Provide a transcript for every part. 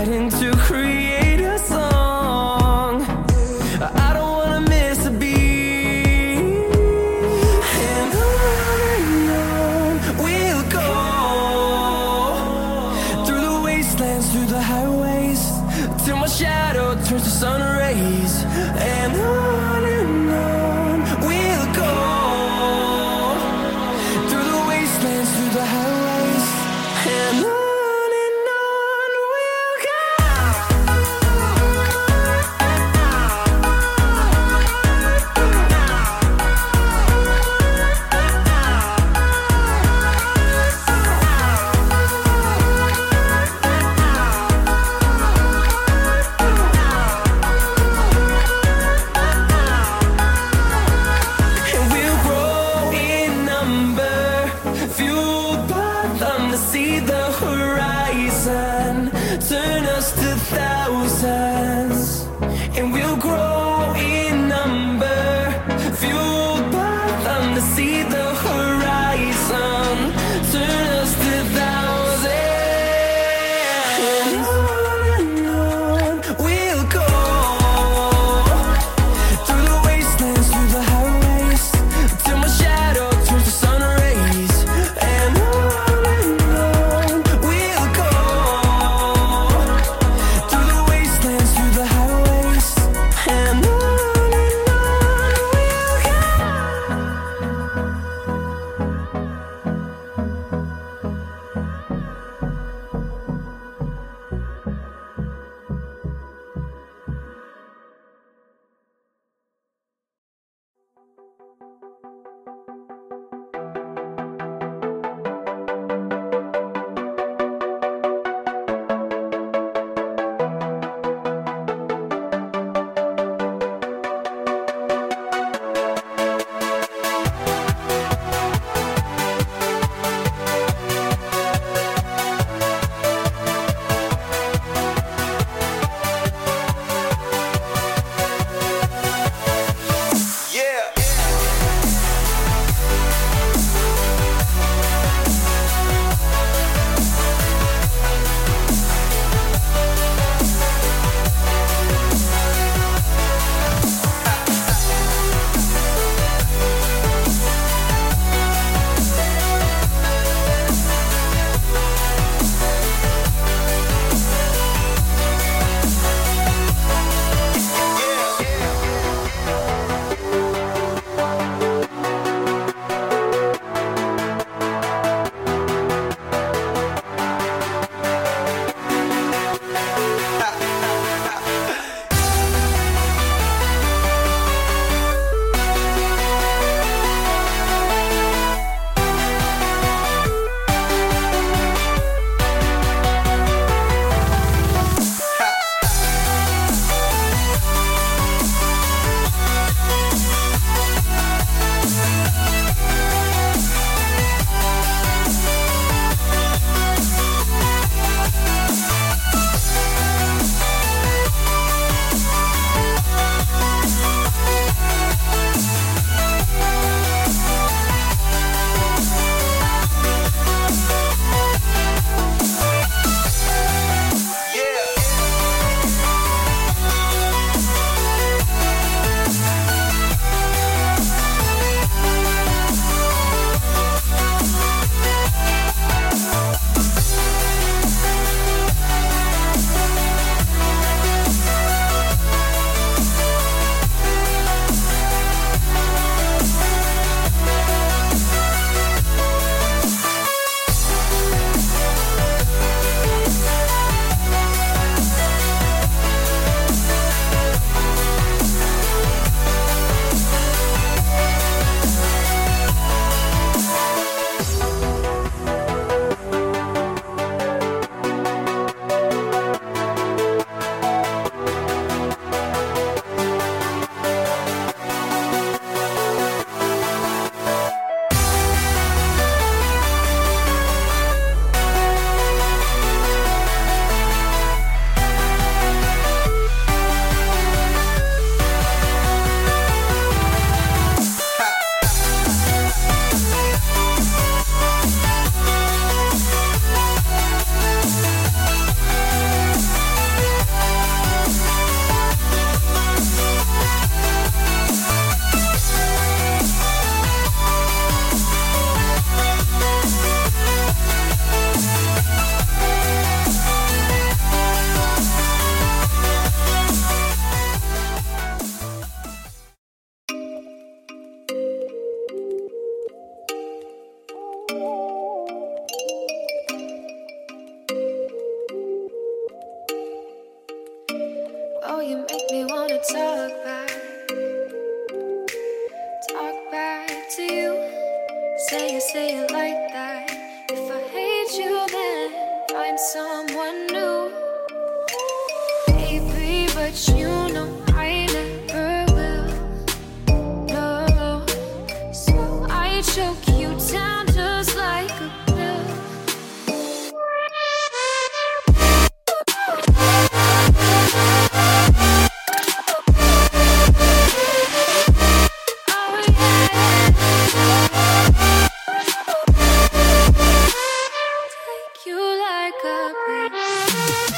Into to create Oh, you make me wanna talk back. Talk back to you. Say it, say it like like.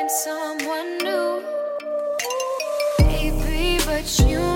Find someone new. Baby, but you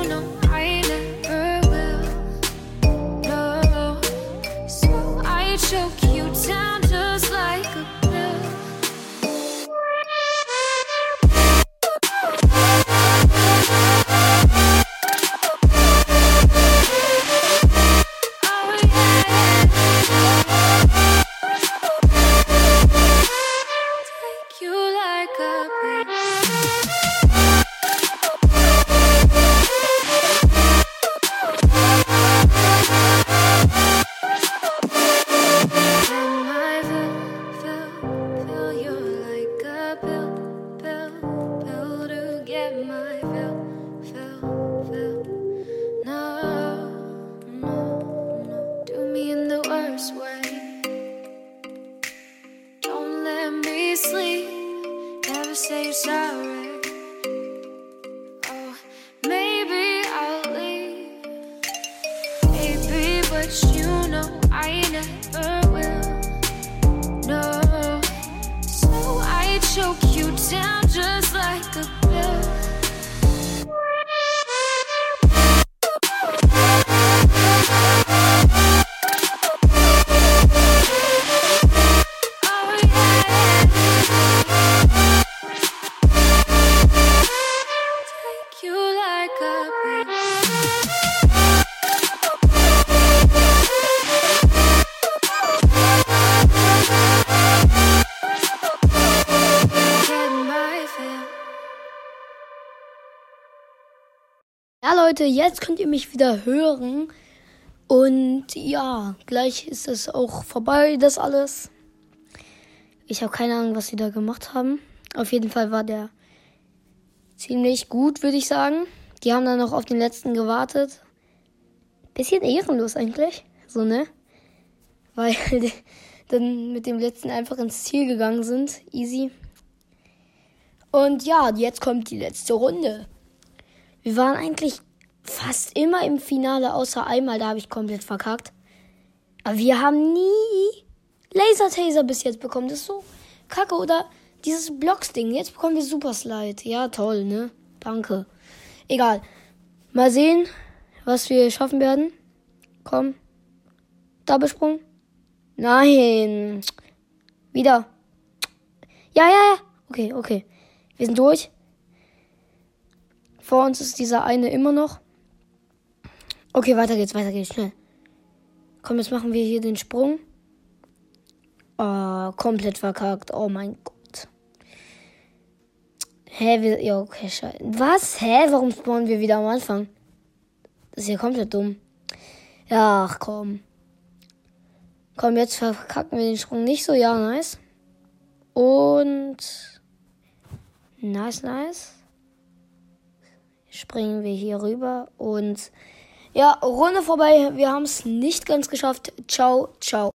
Leute, jetzt könnt ihr mich wieder hören. Und ja, gleich ist es auch vorbei, das alles. Ich habe keine Ahnung, was sie da gemacht haben. Auf jeden Fall war der ziemlich gut, würde ich sagen. Die haben dann noch auf den letzten gewartet. Bisschen ehrenlos eigentlich, so, ne? Weil die dann mit dem letzten einfach ins Ziel gegangen sind. Easy. Und ja, jetzt kommt die letzte Runde. Wir waren eigentlich fast immer im Finale, außer einmal, da habe ich komplett verkackt. Aber wir haben nie Laser-Taser bis jetzt bekommen. Das ist so kacke. Oder dieses Blocks-Ding. Jetzt bekommen wir Super Slide. Ja, toll, ne? Danke. Egal. Mal sehen, was wir schaffen werden. Komm. Doppelsprung. Nein. Wieder. Ja, ja, ja. Okay, okay. Wir sind durch. Vor uns ist dieser eine immer noch. Okay, weiter geht's, weiter geht's, schnell. Komm, jetzt machen wir hier den Sprung. Oh, komplett verkackt. Oh mein Gott. Hä, wir, ja, okay, scheiße. Was? Hä? Warum spawnen wir wieder am Anfang? Das ist ja komplett dumm. Ja, ach komm. Komm, jetzt verkacken wir den Sprung nicht so. Ja, nice. Und. Nice, nice. Springen wir hier rüber und. Ja, Runde vorbei. Wir haben es nicht ganz geschafft. Ciao, ciao.